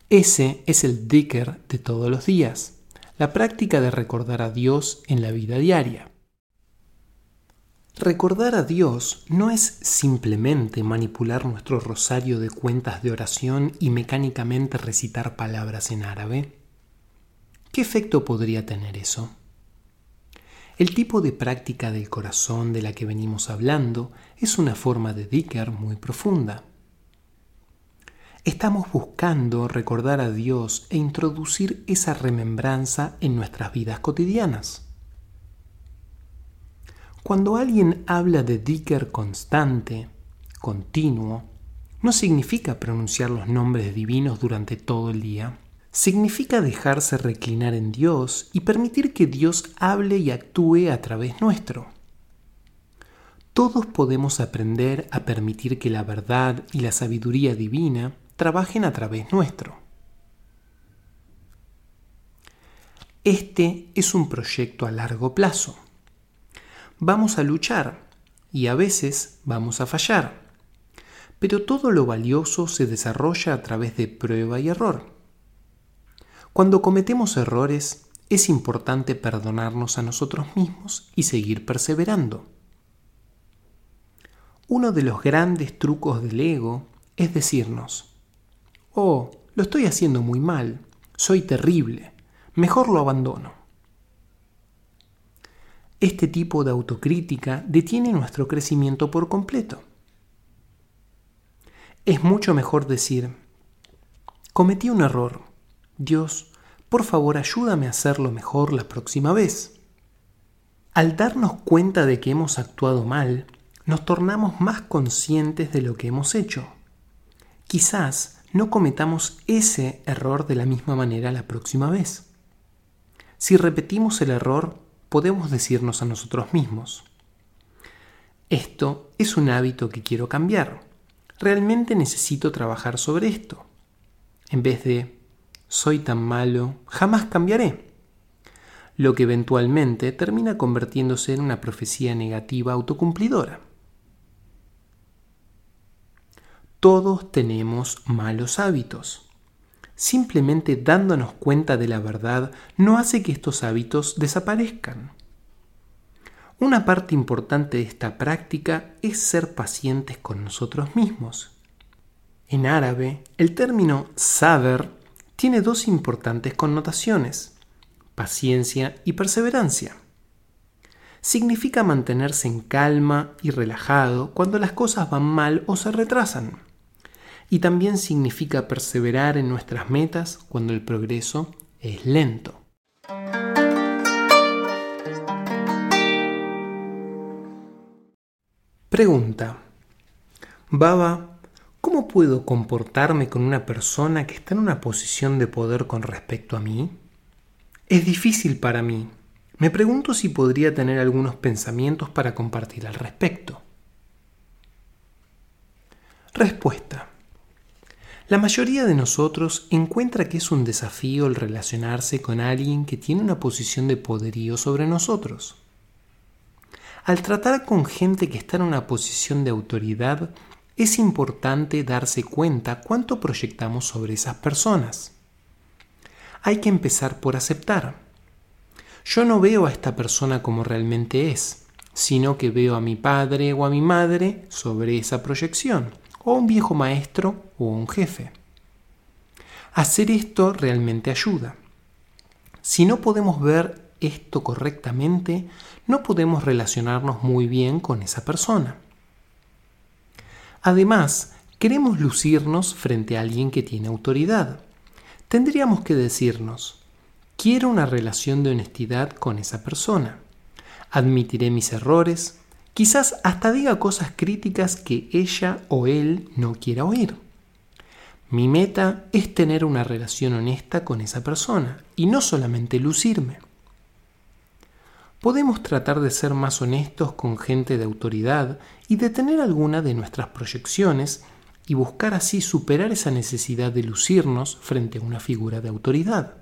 Ese es el dicker de todos los días, la práctica de recordar a Dios en la vida diaria. Recordar a Dios no es simplemente manipular nuestro rosario de cuentas de oración y mecánicamente recitar palabras en árabe. ¿Qué efecto podría tener eso? El tipo de práctica del corazón de la que venimos hablando es una forma de dicker muy profunda. Estamos buscando recordar a Dios e introducir esa remembranza en nuestras vidas cotidianas. Cuando alguien habla de Dicker constante, continuo, no significa pronunciar los nombres divinos durante todo el día. Significa dejarse reclinar en Dios y permitir que Dios hable y actúe a través nuestro. Todos podemos aprender a permitir que la verdad y la sabiduría divina trabajen a través nuestro. Este es un proyecto a largo plazo. Vamos a luchar y a veces vamos a fallar, pero todo lo valioso se desarrolla a través de prueba y error. Cuando cometemos errores, es importante perdonarnos a nosotros mismos y seguir perseverando. Uno de los grandes trucos del ego es decirnos, Oh, lo estoy haciendo muy mal, soy terrible, mejor lo abandono. Este tipo de autocrítica detiene nuestro crecimiento por completo. Es mucho mejor decir, cometí un error, Dios, por favor ayúdame a hacerlo mejor la próxima vez. Al darnos cuenta de que hemos actuado mal, nos tornamos más conscientes de lo que hemos hecho. Quizás no cometamos ese error de la misma manera la próxima vez. Si repetimos el error, podemos decirnos a nosotros mismos, esto es un hábito que quiero cambiar. Realmente necesito trabajar sobre esto. En vez de, soy tan malo, jamás cambiaré lo que eventualmente termina convirtiéndose en una profecía negativa autocumplidora. Todos tenemos malos hábitos. Simplemente dándonos cuenta de la verdad no hace que estos hábitos desaparezcan. Una parte importante de esta práctica es ser pacientes con nosotros mismos. En árabe, el término saber tiene dos importantes connotaciones paciencia y perseverancia. Significa mantenerse en calma y relajado cuando las cosas van mal o se retrasan. Y también significa perseverar en nuestras metas cuando el progreso es lento. Pregunta. Baba, ¿cómo puedo comportarme con una persona que está en una posición de poder con respecto a mí? Es difícil para mí. Me pregunto si podría tener algunos pensamientos para compartir al respecto. Respuesta. La mayoría de nosotros encuentra que es un desafío el relacionarse con alguien que tiene una posición de poderío sobre nosotros. Al tratar con gente que está en una posición de autoridad, es importante darse cuenta cuánto proyectamos sobre esas personas hay que empezar por aceptar. Yo no veo a esta persona como realmente es, sino que veo a mi padre o a mi madre sobre esa proyección, o a un viejo maestro o un jefe. Hacer esto realmente ayuda. Si no podemos ver esto correctamente, no podemos relacionarnos muy bien con esa persona. Además, queremos lucirnos frente a alguien que tiene autoridad tendríamos que decirnos, quiero una relación de honestidad con esa persona. Admitiré mis errores, quizás hasta diga cosas críticas que ella o él no quiera oír. Mi meta es tener una relación honesta con esa persona y no solamente lucirme. Podemos tratar de ser más honestos con gente de autoridad y de tener alguna de nuestras proyecciones y buscar así superar esa necesidad de lucirnos frente a una figura de autoridad.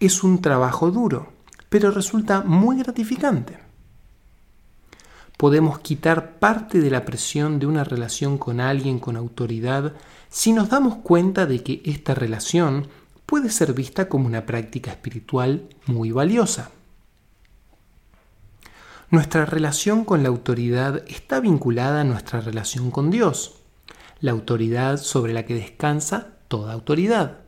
Es un trabajo duro, pero resulta muy gratificante. Podemos quitar parte de la presión de una relación con alguien con autoridad si nos damos cuenta de que esta relación puede ser vista como una práctica espiritual muy valiosa. Nuestra relación con la autoridad está vinculada a nuestra relación con Dios la autoridad sobre la que descansa toda autoridad.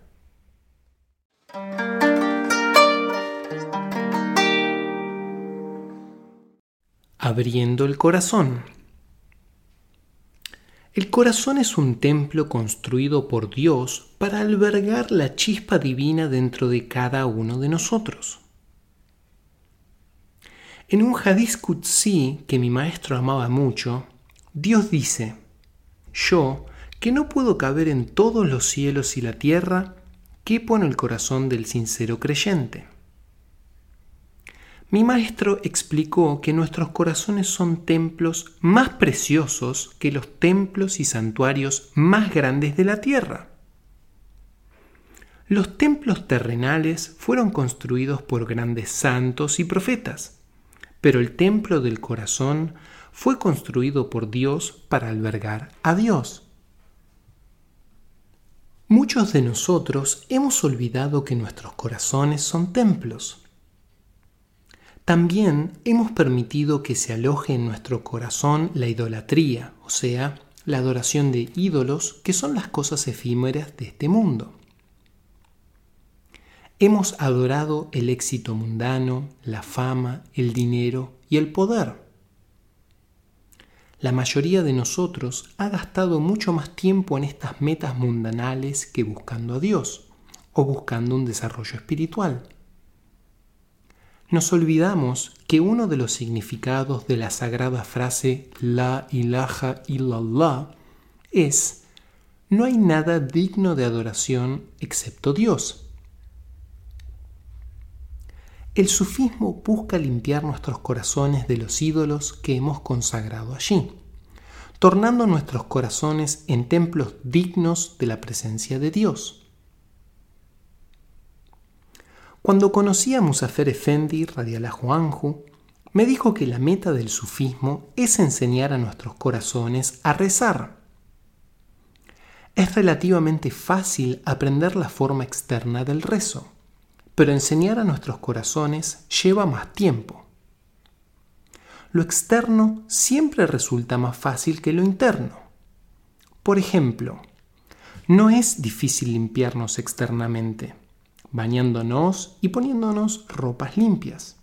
Abriendo el corazón. El corazón es un templo construido por Dios para albergar la chispa divina dentro de cada uno de nosotros. En un Hadith Qudsi que mi maestro amaba mucho, Dios dice: yo, que no puedo caber en todos los cielos y la tierra, quepo en el corazón del sincero creyente. Mi maestro explicó que nuestros corazones son templos más preciosos que los templos y santuarios más grandes de la tierra. Los templos terrenales fueron construidos por grandes santos y profetas, pero el templo del corazón fue construido por Dios para albergar a Dios. Muchos de nosotros hemos olvidado que nuestros corazones son templos. También hemos permitido que se aloje en nuestro corazón la idolatría, o sea, la adoración de ídolos que son las cosas efímeras de este mundo. Hemos adorado el éxito mundano, la fama, el dinero y el poder la mayoría de nosotros ha gastado mucho más tiempo en estas metas mundanales que buscando a Dios, o buscando un desarrollo espiritual. Nos olvidamos que uno de los significados de la sagrada frase La ilaha illallah es no hay nada digno de adoración excepto Dios. El sufismo busca limpiar nuestros corazones de los ídolos que hemos consagrado allí, tornando nuestros corazones en templos dignos de la presencia de Dios. Cuando conocí a Musafer Efendi, radiallahu anhu, me dijo que la meta del sufismo es enseñar a nuestros corazones a rezar es relativamente fácil aprender la forma externa del rezo, pero enseñar a nuestros corazones lleva más tiempo. Lo externo siempre resulta más fácil que lo interno. Por ejemplo, no es difícil limpiarnos externamente, bañándonos y poniéndonos ropas limpias,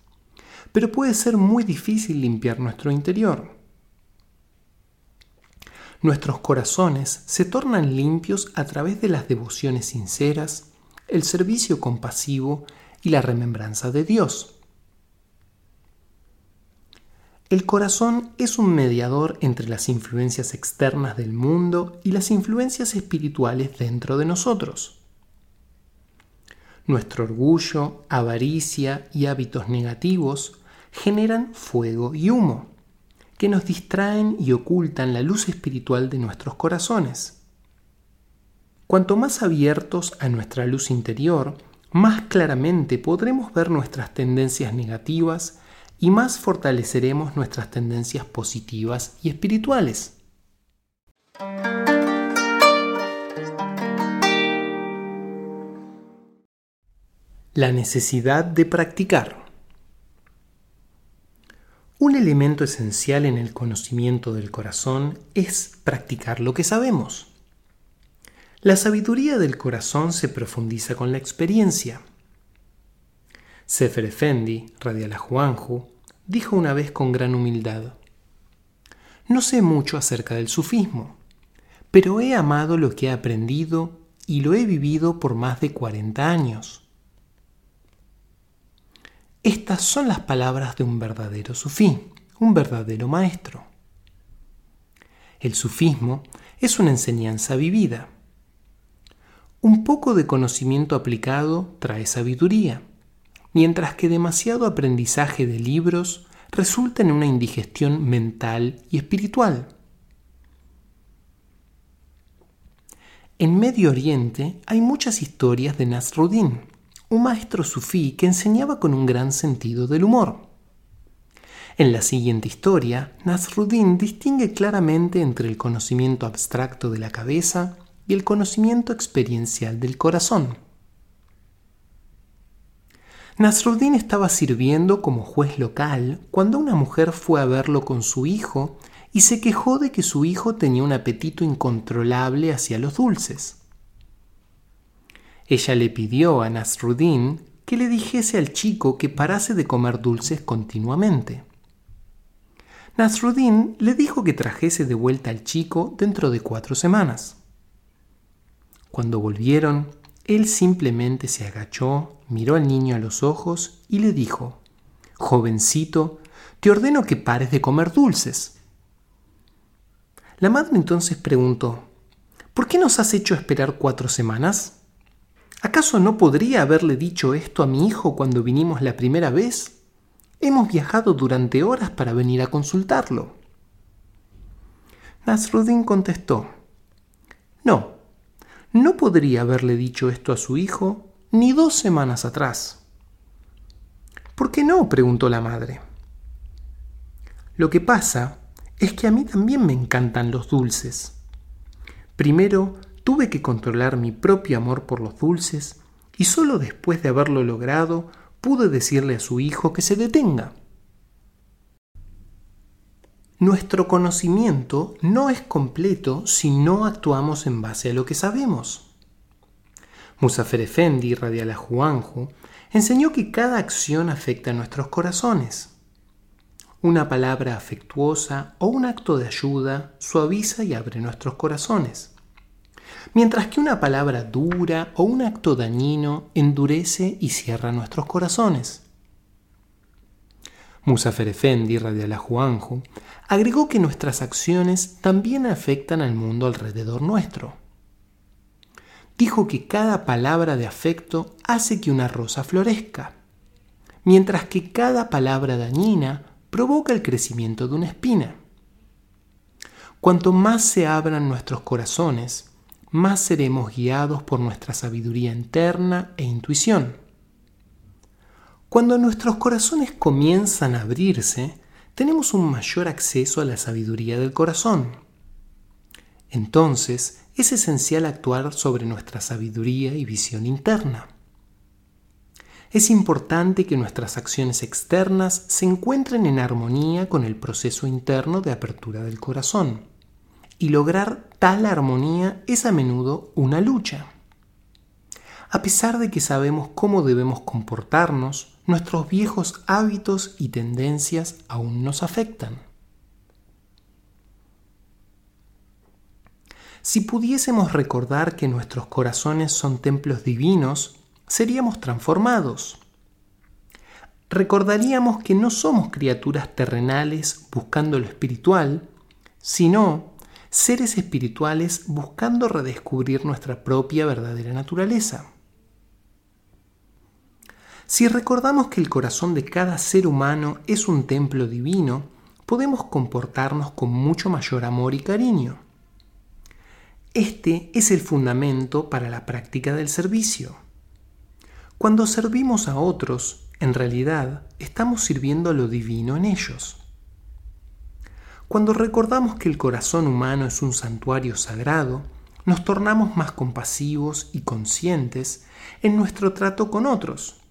pero puede ser muy difícil limpiar nuestro interior nuestros corazones se tornan limpios a través de las devociones sinceras, el servicio compasivo y la remembranza de Dios. El corazón es un mediador entre las influencias externas del mundo y las influencias espirituales dentro de nosotros. Nuestro orgullo, avaricia y hábitos negativos generan fuego y humo que nos distraen y ocultan la luz espiritual de nuestros corazones. Cuanto más abiertos a nuestra luz interior, más claramente podremos ver nuestras tendencias negativas y más fortaleceremos nuestras tendencias positivas y espirituales. La necesidad de practicar. Un elemento esencial en el conocimiento del corazón es practicar lo que sabemos. La sabiduría del corazón se profundiza con la experiencia. Sefer Effendi, Radiala Juanju, dijo una vez con gran humildad: No sé mucho acerca del sufismo, pero he amado lo que he aprendido y lo he vivido por más de 40 años. Estas son las palabras de un verdadero sufí, un verdadero maestro. El sufismo es una enseñanza vivida. Un poco de conocimiento aplicado trae sabiduría, mientras que demasiado aprendizaje de libros resulta en una indigestión mental y espiritual. En Medio Oriente hay muchas historias de Nasruddin, un maestro sufí que enseñaba con un gran sentido del humor. En la siguiente historia, Nasruddin distingue claramente entre el conocimiento abstracto de la cabeza y el conocimiento experiencial del corazón. Nasruddin estaba sirviendo como juez local cuando una mujer fue a verlo con su hijo y se quejó de que su hijo tenía un apetito incontrolable hacia los dulces. Ella le pidió a Nasruddin que le dijese al chico que parase de comer dulces continuamente. Nasruddin le dijo que trajese de vuelta al chico dentro de cuatro semanas. Cuando volvieron, él simplemente se agachó, miró al niño a los ojos y le dijo, Jovencito, te ordeno que pares de comer dulces. La madre entonces preguntó, ¿por qué nos has hecho esperar cuatro semanas? ¿Acaso no podría haberle dicho esto a mi hijo cuando vinimos la primera vez? Hemos viajado durante horas para venir a consultarlo. Nasruddin contestó, No, no podría haberle dicho esto a su hijo ni dos semanas atrás. ¿Por qué no? preguntó la madre. Lo que pasa es que a mí también me encantan los dulces. Primero tuve que controlar mi propio amor por los dulces y solo después de haberlo logrado pude decirle a su hijo que se detenga. Nuestro conocimiento no es completo si no actuamos en base a lo que sabemos. Musafer Efendi, Radiala Juanjo, enseñó que cada acción afecta a nuestros corazones. Una palabra afectuosa o un acto de ayuda suaviza y abre nuestros corazones mientras que una palabra dura o un acto dañino endurece y cierra nuestros corazones. Musafer Efendi, radiallahu anhu, agregó que nuestras acciones también afectan al mundo alrededor nuestro. Dijo que cada palabra de afecto hace que una rosa florezca, mientras que cada palabra dañina provoca el crecimiento de una espina. Cuanto más se abran nuestros corazones, más seremos guiados por nuestra sabiduría interna e intuición. Cuando nuestros corazones comienzan a abrirse, tenemos un mayor acceso a la sabiduría del corazón. Entonces, es esencial actuar sobre nuestra sabiduría y visión interna. Es importante que nuestras acciones externas se encuentren en armonía con el proceso interno de apertura del corazón. Y lograr tal armonía es a menudo una lucha. A pesar de que sabemos cómo debemos comportarnos, nuestros viejos hábitos y tendencias aún nos afectan. Si pudiésemos recordar que nuestros corazones son templos divinos, seríamos transformados. Recordaríamos que no somos criaturas terrenales buscando lo espiritual, sino seres espirituales buscando redescubrir nuestra propia verdadera naturaleza. Si recordamos que el corazón de cada ser humano es un templo divino, podemos comportarnos con mucho mayor amor y cariño. Este es el fundamento para la práctica del servicio. Cuando servimos a otros, en realidad estamos sirviendo a lo divino en ellos. Cuando recordamos que el corazón humano es un santuario sagrado, nos tornamos más compasivos y conscientes en nuestro trato con otros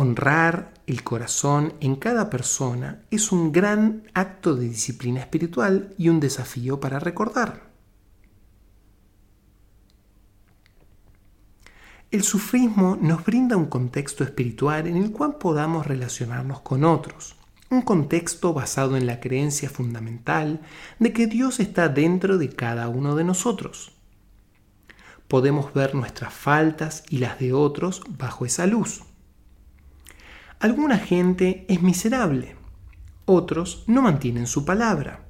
Honrar el corazón en cada persona es un gran acto de disciplina espiritual y un desafío para recordar. El sufrismo nos brinda un contexto espiritual en el cual podamos relacionarnos con otros, un contexto basado en la creencia fundamental de que Dios está dentro de cada uno de nosotros. Podemos ver nuestras faltas y las de otros bajo esa luz. Alguna gente es miserable, otros no mantienen su palabra,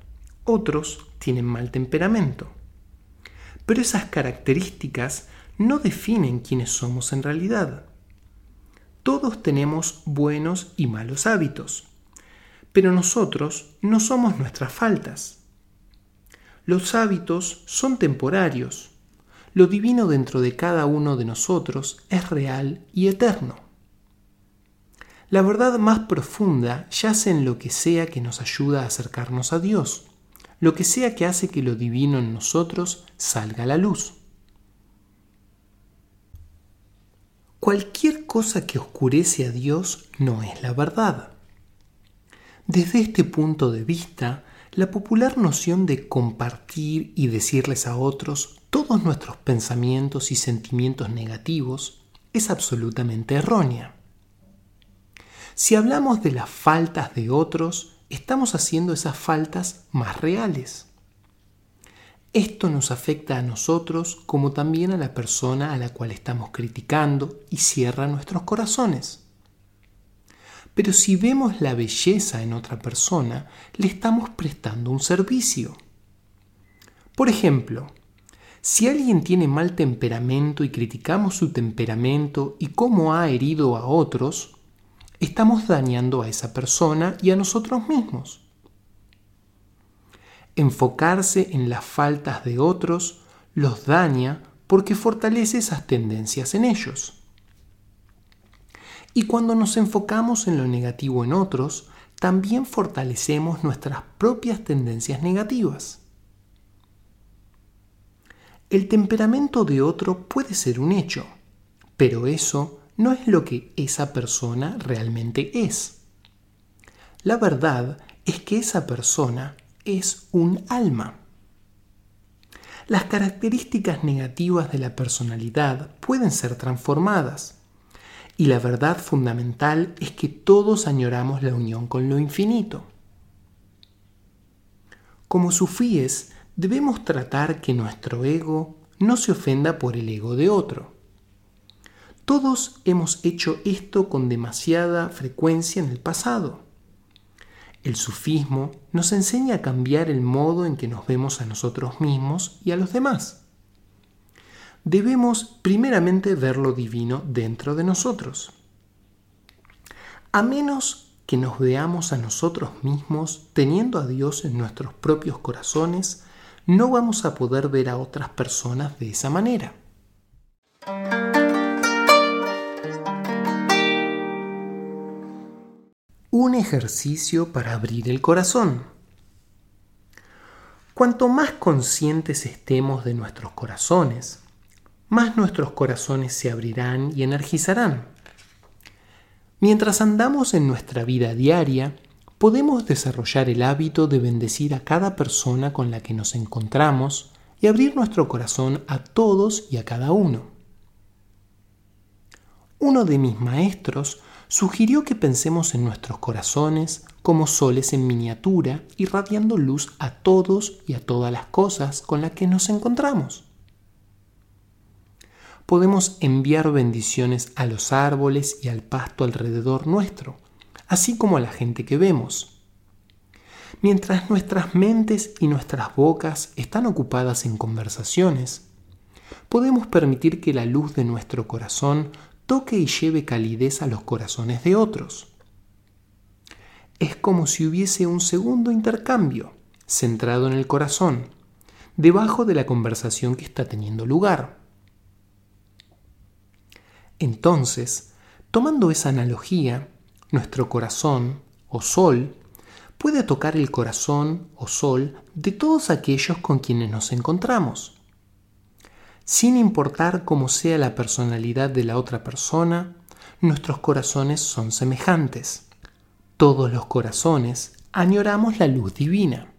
otros tienen mal temperamento. Pero esas características no definen quiénes somos en realidad. Todos tenemos buenos y malos hábitos, pero nosotros no somos nuestras faltas. Los hábitos son temporarios. Lo divino dentro de cada uno de nosotros es real y eterno. La verdad más profunda yace en lo que sea que nos ayuda a acercarnos a Dios, lo que sea que hace que lo divino en nosotros salga a la luz. Cualquier cosa que oscurece a Dios no es la verdad. Desde este punto de vista, la popular noción de compartir y decirles a otros todos nuestros pensamientos y sentimientos negativos es absolutamente errónea. Si hablamos de las faltas de otros, estamos haciendo esas faltas más reales. Esto nos afecta a nosotros como también a la persona a la cual estamos criticando y cierra nuestros corazones. Pero si vemos la belleza en otra persona, le estamos prestando un servicio. Por ejemplo, si alguien tiene mal temperamento y criticamos su temperamento y cómo ha herido a otros, estamos dañando a esa persona y a nosotros mismos. Enfocarse en las faltas de otros los daña porque fortalece esas tendencias en ellos. Y cuando nos enfocamos en lo negativo en otros, también fortalecemos nuestras propias tendencias negativas. El temperamento de otro puede ser un hecho, pero eso no es lo que esa persona realmente es. La verdad es que esa persona es un alma. Las características negativas de la personalidad pueden ser transformadas. Y la verdad fundamental es que todos añoramos la unión con lo infinito. Como sufíes, debemos tratar que nuestro ego no se ofenda por el ego de otro. Todos hemos hecho esto con demasiada frecuencia en el pasado. El sufismo nos enseña a cambiar el modo en que nos vemos a nosotros mismos y a los demás. Debemos primeramente ver lo divino dentro de nosotros. A menos que nos veamos a nosotros mismos teniendo a Dios en nuestros propios corazones, no vamos a poder ver a otras personas de esa manera. Un ejercicio para abrir el corazón. Cuanto más conscientes estemos de nuestros corazones, más nuestros corazones se abrirán y energizarán. Mientras andamos en nuestra vida diaria, podemos desarrollar el hábito de bendecir a cada persona con la que nos encontramos y abrir nuestro corazón a todos y a cada uno. Uno de mis maestros sugirió que pensemos en nuestros corazones como soles en miniatura, irradiando luz a todos y a todas las cosas con las que nos encontramos. Podemos enviar bendiciones a los árboles y al pasto alrededor nuestro, así como a la gente que vemos. Mientras nuestras mentes y nuestras bocas están ocupadas en conversaciones, podemos permitir que la luz de nuestro corazón toque y lleve calidez a los corazones de otros. Es como si hubiese un segundo intercambio, centrado en el corazón, debajo de la conversación que está teniendo lugar. Entonces, tomando esa analogía, nuestro corazón o sol puede tocar el corazón o sol de todos aquellos con quienes nos encontramos. Sin importar cómo sea la personalidad de la otra persona, nuestros corazones son semejantes. Todos los corazones añoramos la luz divina.